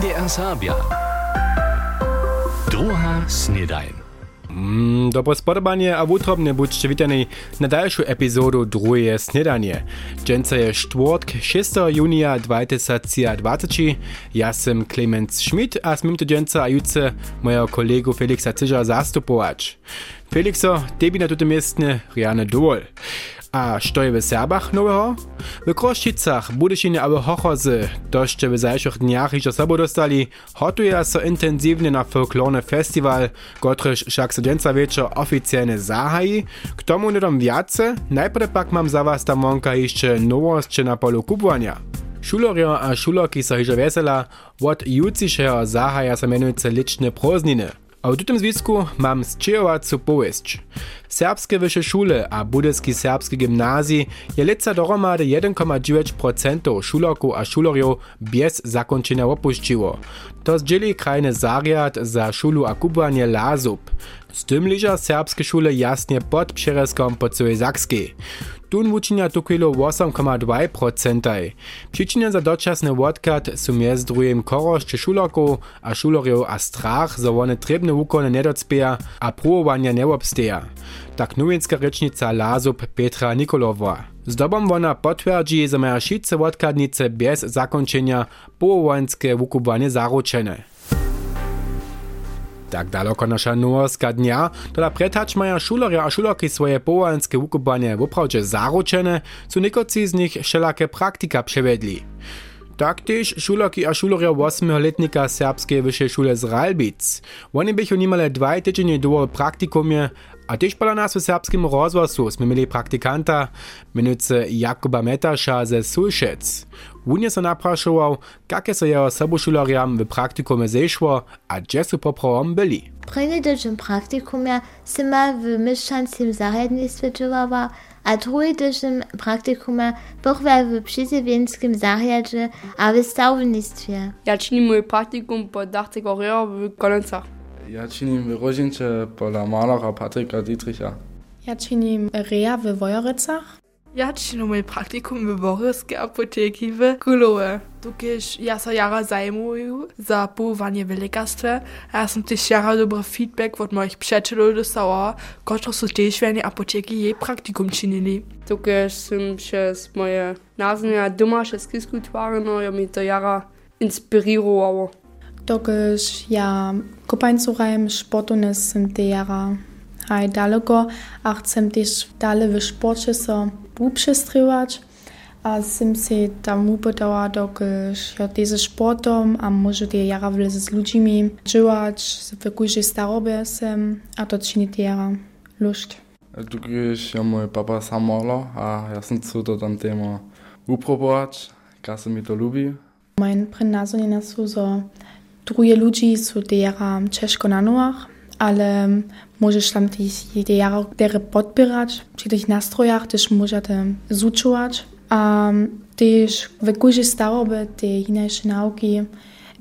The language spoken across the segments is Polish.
MDR Serbia. Droha Snedajn. Mm, Dobro spodobanje, a v utrobne budete vitani na daljšu epizodu Druje snedanie. Dženca je štvrtk 6. junija 2020. Jaz sem Clemens Schmidt, a smim to dženca a jutce mojega kolegu Felixa Ciža zastupovač. Felikso, tebi na tutem mestne Riane dovolj. A što v Serbach nowego? W Kroščicach, Budyšinie a Hochozy, doście w zajszych dniach iżo sobą dostali, hotuje so intensywnie na folklorny festiwal, kotryż však so dżęca wieczor oficjalnie zahaji. K tomu nedom wiace, najpierw pak mam za was tam wonka jeszcze nowości na polu kupowania. Šulorio a šulorki so hižo vesela, od jucišeho zahaja sa menujúce lične prózdniny. A w tym związku mam zczyjowacu powieść. Serbskie wyższe szule a budyski serbski gimnazji je lica dohromady 1,9% szulorków a szulorjów bez zakończenia opuściło. To zdzieli krajny zariad za szulu a kubanie Lazub. Z tym liża serbskie szule jasnie pod przereskom po całej Zakskiej. Tun wučinia tukilo 8,2%. Przyczynia za doczasny odkat są między drugim koroszcze szulorków a szulorjów a strach, że one trebne wukony nie docpieja a próbowania nie obsteja. Tak nowinska rečnica Lazub Petra Nikolowa. Z dobom ona potwierdzi, że mają wszyscy odkadnice bez zakończenia połowańskie wukubanie zaruczene. Tak daleko nasza nowoska dnia, toda pretać mają šuloria a šulorki swoje połanskie wukubanie woprawdzie zaruczene, co niekoci z nich wszelakie praktika przewiedli. Tak też šulorki a šuloria 8-letnika serbskiej wyższej szule z Ralbic. Oni bychu nimale dwa tydzienie do praktikumie, a też pola nas w serbskim rozwoju sme mieli praktykanta, menujúce Jakuba Metaša ze Sulšec. Wunie se napraszował, jakie so jeho sobušuloriam w praktikume zeszło, a gdzie su poprawom byli. Prejny tydzień praktikumia se ma w mieszczanskim zahradnictwie działała, a drugi tydzień praktikumia pochwa w przyzywieńskim zahradzie a w stałownictwie. Ja činím môj praktikum po dachce Korea v Kolencach. Ja činím v Rožinče podľa malara Patrika Dietricha. Ja činím Rea w Wojorycach. Ja činim mój praktikum w Boryskiej apoteki w Kulowe. Tukiż ja so jara zajmuję za połowanie w lekarstwie, a ja som też jara dobry feedback od moich przyjaciół dostała, którzy są też w apoteki jej praktikum czynili. Tukaj sem še z moje naznanja doma še skisko utvarjeno, jo mi to jara inspiriralo. Dokiż ja kopańcurajm sportu nesem te jara haj daleko, a chcem też dalej w sporcie so uprzestrywać. A sem se tam upytała, dokiż ja diese sportom, a może te jara wlez z ludźmi działać, w kujże starobie sem, a to czyni te jara lust. Tukiž je môj papa samolo a ja som chcel to tam téma uprobować, ka sa mi to ľúbi. Mein prenazonina sú, że druje ludzi jara ciężko na nogach, ale możesz tam jara które podpierać, przy tych nastrojach też możecie zuczować, a też w każdej starobie te inne nauki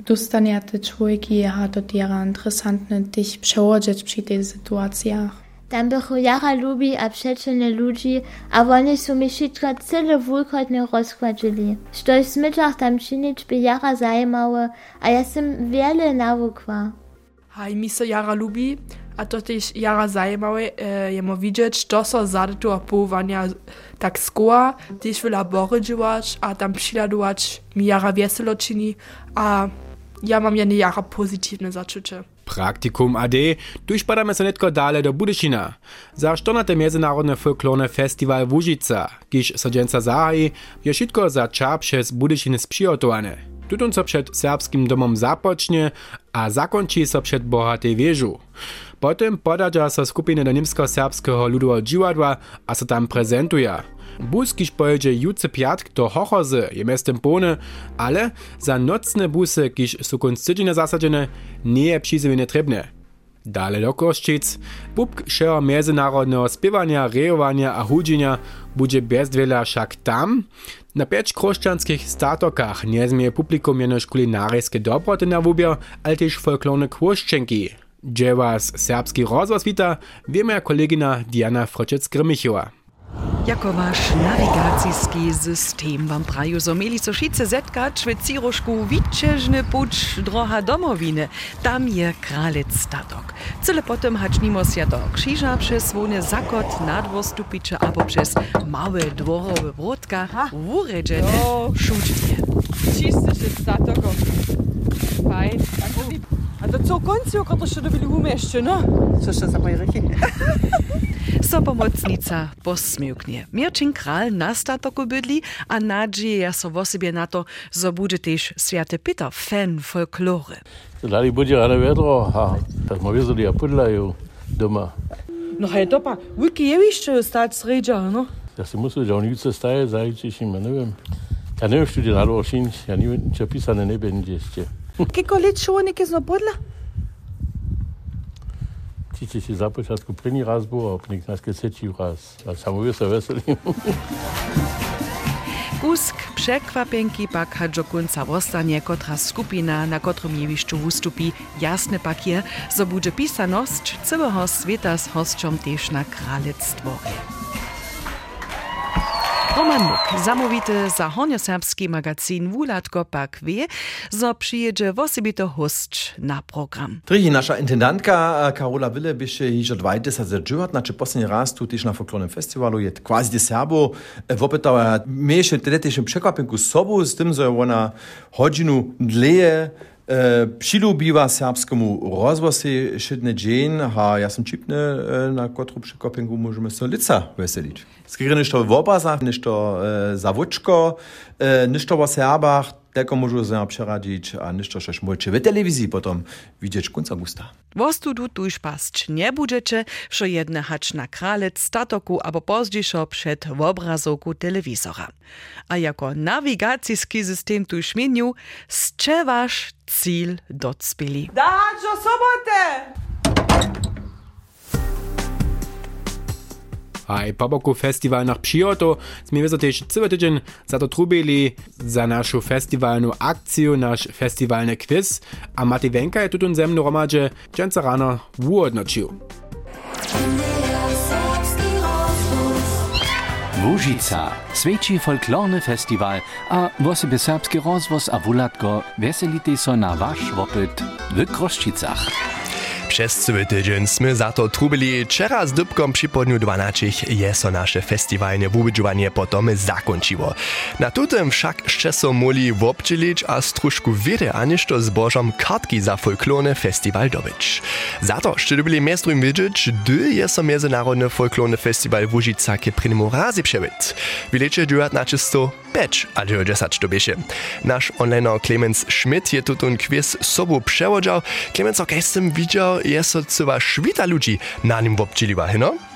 dostanie te człowieki, a to te jara interesantne też przełożyć przy tych sytuacjach. Tam bychu jara lubi a przeczene ludzi, a oni su mi wszystko cyle wulkotnie rozkładzili. Što smyczach tam czynić by jara zajmowało, a ja sam wiele nawukła. Haj, mi jara lubi, a to też jara zajmowe, e, jemo widzieć, to so zady połowania tak skoła, też w labory działać, a tam przyladować mi jara weselo czyni, a ja mam jedne jara pozytywne zaczucie. Praktikum AD, durchpadamy se netko dale do Budyšina. Za štornate Międzynarodne Folklorne Festival kiż so dżęca zahaji, je wszystko za czap przez Budyšiny sprzygotowane. Tutun so przed serbskim domom zapocznie, a zakończy so przed bohatej wieżu. Potem podadza so skupiny do niemsko-serbskiego ludowego dziwadła, a so tam prezentuje. Bus, kiż pojedzie juce piatk do Hochozy, je miastem pone, ale za nocne busy, kiż są konc tydzienia zasadzene, nie je przyzywienie trebne. Dale do Koščic, pupk šeho międzynarodnego spiewania, rejowania a hudzenia bude bez wiele však tam. Na pięć krošćanskich statokach nie zmieje publikum jenož kulinarijskie dobroty na wubier, ale też folklorne kwoszczenki. Gdzie was serbski rozwas wita, wie moja kolegina Diana Froczec-Grymichowa. Jako wasz nawigacijski system wam praju, so mieli so šice zetkać w Ciroszku Witczeżny pucz droha domowiny. Tam je kralec statok. Cyle potem hać nimo się do krzyża przez swony zakot na dwór stupicze albo przez małe dworowe wrotka uredziene szutnie. Čisty się. Fajn. A to co końcu, kiedy się dobili umieście, no? Co się za rychy? So pomocnica posmiłknie. Mirčin kral na statoku bydli, a nadzieja so o sobie na to, zo bude też Święty Peter fan folklory. Dali bude rane vedro, a tak smo vezali, a pudlajo doma. No hej, dopa, wiki je jeszcze stać sređa, no? Ja da oni se staje, zajčiš im, ne vem. Ja ne vem, študi nalo ošinč, ja ne vem, če pisane ne będzie jeszcze. Какой колет шоник из набодла? Tiče si započatku první raz bo, a pak nás kesečí raz. A samozřejmě se veselím. Kusk překvapenky pak hadžo konca ostane, kotra skupina, na kotrom jevišču vstupí. Jasne pak je, so bude pisanost celého sveta s hostčom tež na kraljectvo. Roman zamówity za hornioserbski magazin Wulatko pak wie, zo przyjedzie wosebito host na program. Drihi, nasza intendantka e, Karola Wille byše hižo 20 zadžuvat, znači posljednji raz tu tiš na folklornym festiwalu je quasi de Serbo wopytała miejsze teletycznym przekłapinku sobu z tym, że ona hodzinu dleje E, Přilubiva serbskemu rozvosi šedne džen, a ja sam čipne, e, na kotru překopingu možeme se lica veseliť. Skryre nešto v obrazach, nešto e, za vočko, nešto o Serbach, tylko môžu sa přeradiť a nešto šeš môžete v televizii potom vidieť konca gusta. Wostudu tuż pasć nie budżecie, że jedne hacz na kralec statoku albo pozdźiszo przed w obrazowku telewizora. A jako nawigacyjski system tu śmieniu, strzewasz cil docpili. Dać o sobotę! Aj po boku festival nach Pšioto sme wiedzą też cały tydzień za to trubili za naszą festiwalną akcję, nasz festiwalny quiz, a Mati Wenka je tutun ze mną romadzie dżęca rano uodnoczył. Łužica, světší folklorny festival a wosebie serbski rozvoz a wulatko veselite so na wasz wopyt w Kroščicach. Przez cały tydzień sme za to trubili. Wczera z dybkom przy podniu 12 je so nasze festiwalne potom zakończyło. Na tutem wszak jeszcze so moli wobczylić a struszku wiele, a niż to zbożom kartki za folklorny festiwal dobyć. Za to jeszcze byli miestrum widzieć, gdy je so międzynarodny folklorny festiwal w ke. Wiecie, 19 5, a 10 to bieše. Nasz onliner Clemens Schmidt je tutun quiz sobu przewodział. Clemens, ok, jestem widział, jest to cywa szwita ludzi na nim wobczyliwa, no?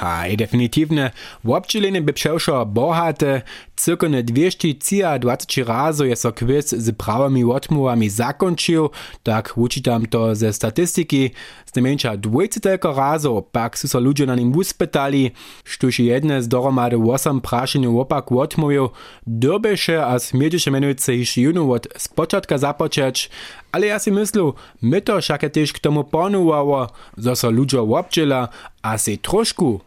Haj, definitywne. Wobčiliny by přewšo bohate, cirkone 220 razo je so quiz z prawymi odmowami zakończył, tak uczytam to ze statystyki. Z najmniejsza 20 tylko razo pak su so ludzie na nim uspytali, sztuż jedne z doromady 8 praszeniu opak odmówił, dobeše a smiedziše menujúce iš junu od spočatka započeć, ale ja si myslu, my to však też k tomu ponúvało, zo so ludzie wobčila a si trošku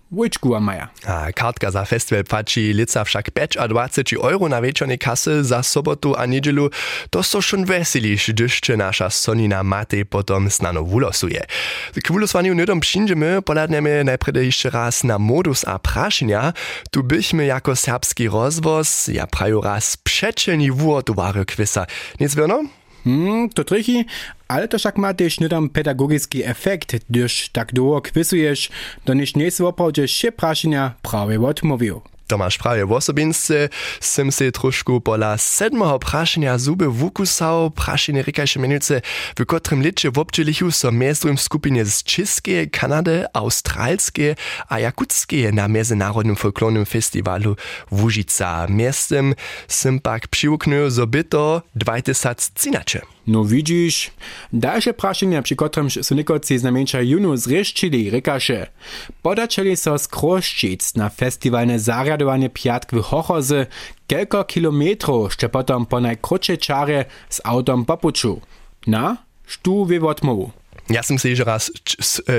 maja. A kartka za festival pači lica však 5 a 20 euro na wieczornej kasy za sobotu a niedzielu, to so schon weseliš, gdyż nasza Sonina Matej potom snano wulosuje. K wuloswaniu nydom przyjdziemy, poladniemy najpierw jeszcze raz na modus a praszenia. Tu byśmy jako serbski rozwoz, ja praju raz przeczeni włodowary kwisa. Nic wiano? Hmm, to trichy, ale to však ma też nydom pedagogický efekt, gdyż tak długo kwisujesz, to niż nie swopałdzie się praszenia prawie odmówił. Tomasz prawie wosobince, äh, sem se trošku pola sedmoho prašenja zube vukusao, prašenje rekajše menujce, v kotrem liče v občelichu so mestrum skupine z České, Kanade, Australske a Jakutske na Mezenarodnem folklornem festivalu Vužica. Mestem sem pak přiuknil zobito 2013. No widzisz, dalsze praszenia, przy którym są niekocy z najmniejsza junu zreszczyli, rykasze. Podaczeli so z Kroszczyc na festiwalne zariadowanie piatk w Hochozy, kilka kilometrów, jeszcze potem po najkrótszej czarze z autem popuczu. Na, sztu wy odmowu. Ja som se že raz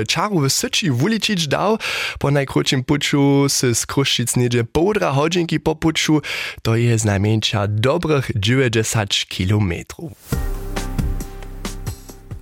čaru w Syči wuličić dał, po najkrótszym puczu z Kruščic niedzie półtora hodzinki po puczu, to je znajmniejsza dobrych 90 kilometrów.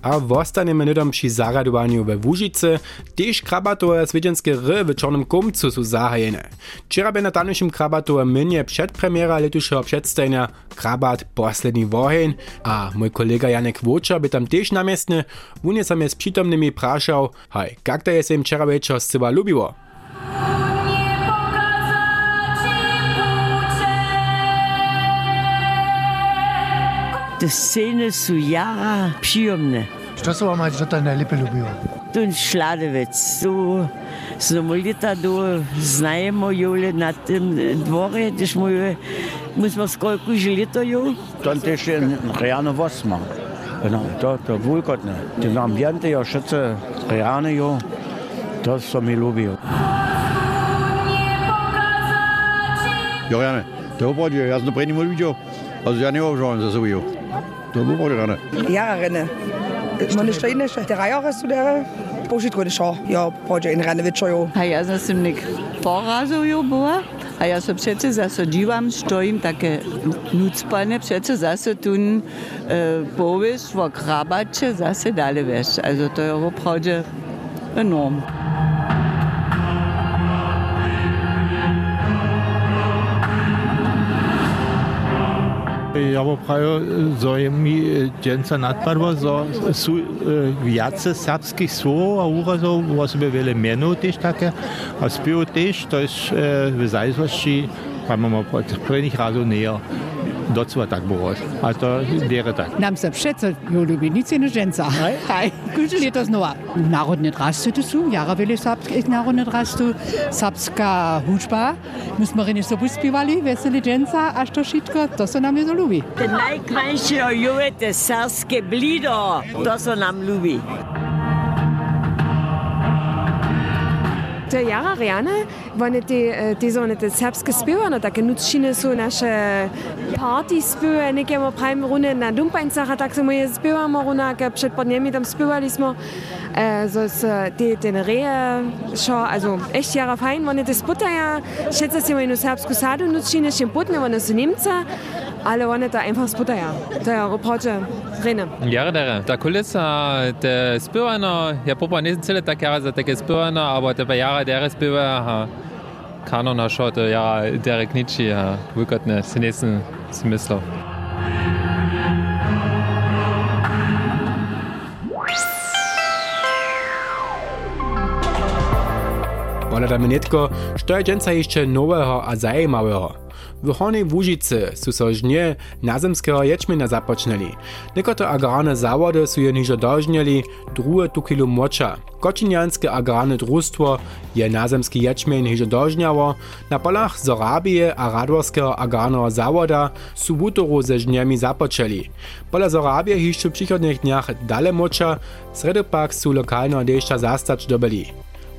A w ostatnim minutom przy zaradowaniu we Łužice też krabatowe swiedzienskie ry w Czarnym Kumcu są zahajene. Wczoraj by na tamniejszym krabatowe minie przedpremiera letuszego przedstajenia krabat posledni wohen, a mój kolega Janek Wócza by tam też namiestny, on je sam je z przytomnymi praszał, hej, jak to je się im wczoraj wieczor zcywa lubiło? Te sceny są jara przyjemne. Co se vam tutaj najlepiej lubiło? Tu Szladewec, tu są lata do znajemo jule na tym dworze, też mówię, musimy skolku lata jo. Dann też rejane Wosma. Genau, to, to wulkotne. Die Ambiente ja schätze rejane jo. To co mi lubią. Jo, Janne, to opravdu, já jsem to první moc viděl. A já neuvažujem za Da wo war der Rennen? Ja, Rennen. Man ist schon drei Jahre zu der Poschit gode Schau. Ja, Poja in Rennen wird schon jo. Ha ja, das sind nicht Vorraso jo boa. A ja so přece zase dívám, stojím také nucpaně, přece zase tun e, pověst, krabače, zase dále veš. Also to je opravdu enorm. Ja bo prajo, zo je mi dženca nadpadlo, zo su viace serbskih slov, a urazov, bo sobie wiele menów też takie, a spiew też, to jest w zajskości, pan mamy prvních razów näher. Docela tak było. A to wäre tak. Nam se přece ljubinici na ženca. Kuži letos nova. Narodne drastu to su, jara veli sapsk, narodne drastu, sapska hudžba. My smo rini sobu spivali, veseli ženca, až to šitko, to se nam je zaljubi. Te najkrajše juje, te sarske blido, to se nam ljubi. Je jara rejane, one te, te zone te serbske spevane, take nučine su naše party spewe, nekemo pravim rune na Dumpańcach, tak samo je spewamo runake, przed podniemi tam spewali smo, e, so s te, te reje, šo, also echt jara fein, one te sputaja, šeca se ino serbsku sadu nučine, šim putne, one su Nimca, ale one to einfach sputaja. To je oproče rene. Jara dere. Ta kulisa, te spevano, ja popa nisem cele tak jara za take spevano, aber te pa jara dere spewa, kanona šo, to jara dere kniči, vukotne, se nisem smislil. Poladamy netko, što je dženca jeszcze nowego a zajemałego. W Hornej Łužice su so žnie nazemskeho ječmena započneli. Nekoto agrarne zawody su je nižo dožnjeli, druhe tu kilo moča. Kočinjanske agrarne društvo je nazemski ječmen nižo dožnjało. Na polach Zorabije a Radworskeho agrarnego zawoda su wutoru ze žnjemi započeli. Pola Zorabije hišću przychodnych dniach dale moča, sredopak su lokalno dešća zastać dobili.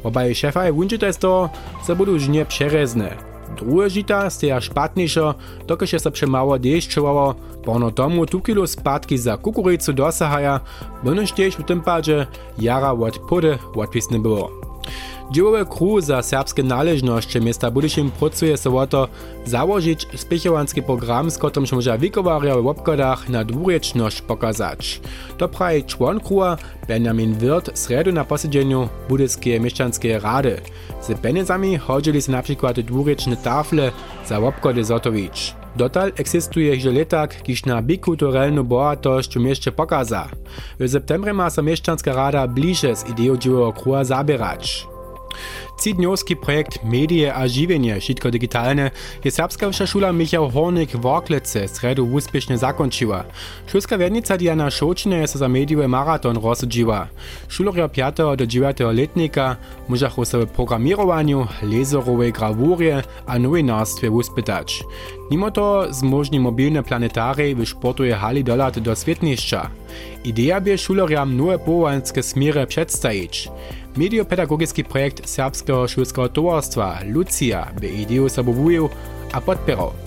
Obaj šefaj wunčite z toho, że budu žnje přerezne. Druhe žita steja špatniejszo, dokud się przemało dešćowało, porno tomu tu kilo spadki za kukuricu dosahaja, bynož tiež v tym padzie jara od pody odpisne było. Dziełowe kru za serbskie należności miasta Budyszyn pracuje się o to założyć spiechowanski program, z którym się może wikowaria w obchodach na dwureczność pokazać. To prawie człon kruła Benjamin Wirt sredu na posiedzeniu Budyskiej Mieszczańskiej Rady. Z pieniędzami chodzili się na przykład dwureczne tafle za obchody zotowić. Dotal eksistuje hižo letak, kiž na bikulturelnu bohatość w pokaza. W septembrze ma się Rada bliżej z ideą dziełowego kruła zabierać. Цідньовський проєкт «Медіа оживлення» щитко дигітальне je srpskavša šula Michał Hornik Vorklece sredu uspješne zakončiva. Šulska vernica Diana Šočne je se za medijeve maraton rozodživa. Šulorja 5. do 9. letnika možahu se v programirovanju, lezorove gravurje a novinarstve uspetač. Mimo to zmožni mobilne planetarij v športu je hali dolati do svetnišča. Ideja bi šulerjam nove povojanske smere predstajič. Mediopedagogijski projekt Srpskega šolskega tovarstva Lucija bi idejo sabovujil, a podpiral.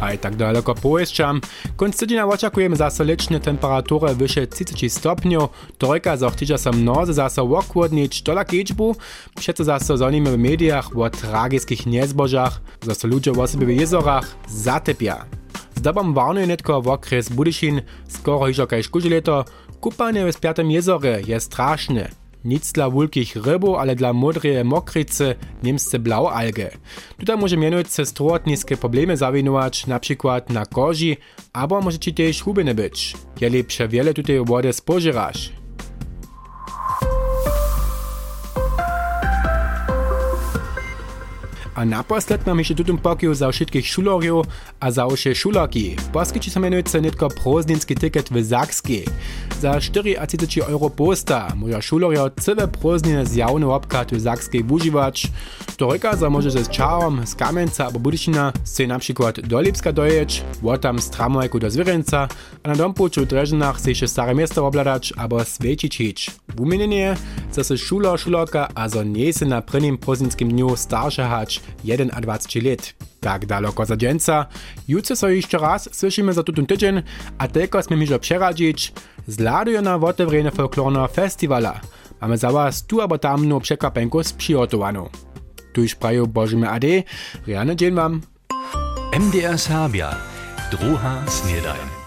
A i tak daleko pojeżdżam. Konc tydzienia oczekujemy zase liczne temperatury wyższe 30 stopniów. Trojka zochtydzia sa mnoze zase okłodnić dola kieczbu. Przeto zase zonimy w mediach o tragickich niezbożach. Zase ludzie o sobie w jezorach zatepia. Zdobom warnuje netko w okres Budyšin, skoro hižo kaj škuži leto, kupanie w Spiatym jest straszne. Nic dla wielkich rybów, ale dla modrej mokrycy niemsce blaualge. Tutaj może mianujce zdrowotniskie problemy zawinować, na przykład na kozi, albo może ci też hubiny być. Je lepsze wiele tutaj wody spożyrasz. A naposled mam jeszcze tutym pokiu za wszystkich szulorjów, a za osie szularki. Poskyči sa menujúce netko prózdninský tiket v Zakskej. Za 4,30 euro posta môža šulorjo celé prózdnine zjavne obkat v Zakskej využívať. Do roka sa môže s čarom z Kamenca alebo Budyšina si napríklad do Lipska dojeť, tam z tramwajku do Zvirenca a na dompuču v Drežinách si ešte staré miesto obladať alebo svečiť hič. Sa sa šulor, šulorka a zo nie si na prvním prózdninským dňu staršia hač 1 a 20 let. Tak daleko za dżęca. Jutro so jeszcze raz słyszymy za tutun tydzień, a tylko sme miżo przeradzić. Zladują na otewrenie folklornego festiwala. Mamy za was tu albo tamną przekapenku sprzygotowaną. Tuż prają Bożymy Ade, Riane dzień wam. MDR Serbia, druha snedajn.